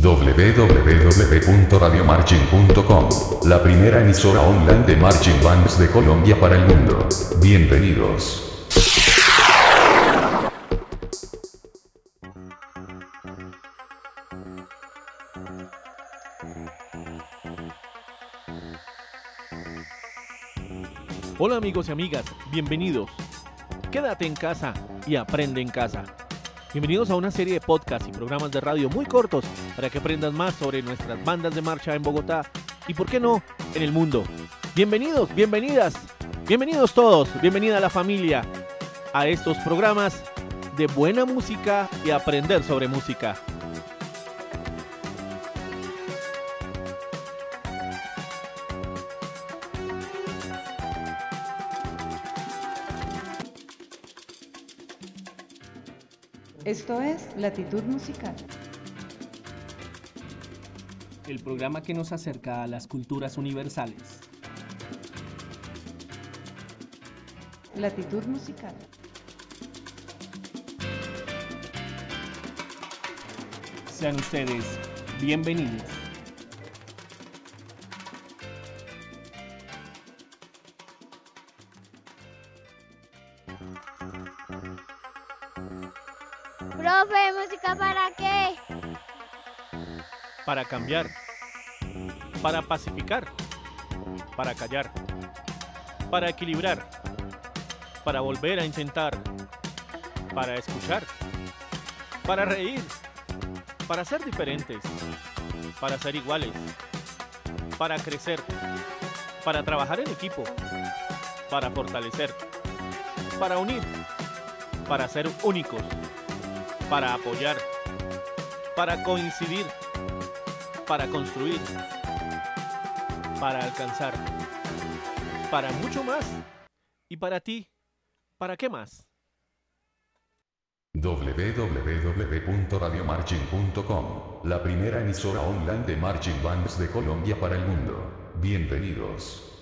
www.radiomarching.com, la primera emisora online de marching bands de Colombia para el mundo. Bienvenidos. Hola amigos y amigas, bienvenidos. Quédate en casa y aprende en casa. Bienvenidos a una serie de podcasts y programas de radio muy cortos para que aprendas más sobre nuestras bandas de marcha en Bogotá y, por qué no, en el mundo. Bienvenidos, bienvenidas, bienvenidos todos, bienvenida a la familia a estos programas de buena música y aprender sobre música. Esto es Latitud Musical. el programa que nos acerca a las culturas universales. Latitud Musical. Sean ustedes bienvenidos. Profe, ¿música para qué? Para cambiar, para pacificar, para callar, para equilibrar, para volver a intentar, para escuchar, para reír, para ser diferentes, para ser iguales, para crecer, para trabajar en equipo, para fortalecer, para unir, para ser únicos, para apoyar, para coincidir, para construir, para alcanzar, para mucho más. ¿Y para ti? ¿Para qué más? www.radiomarching.com, la primera emisora online de marching bands de Colombia para el mundo. Bienvenidos.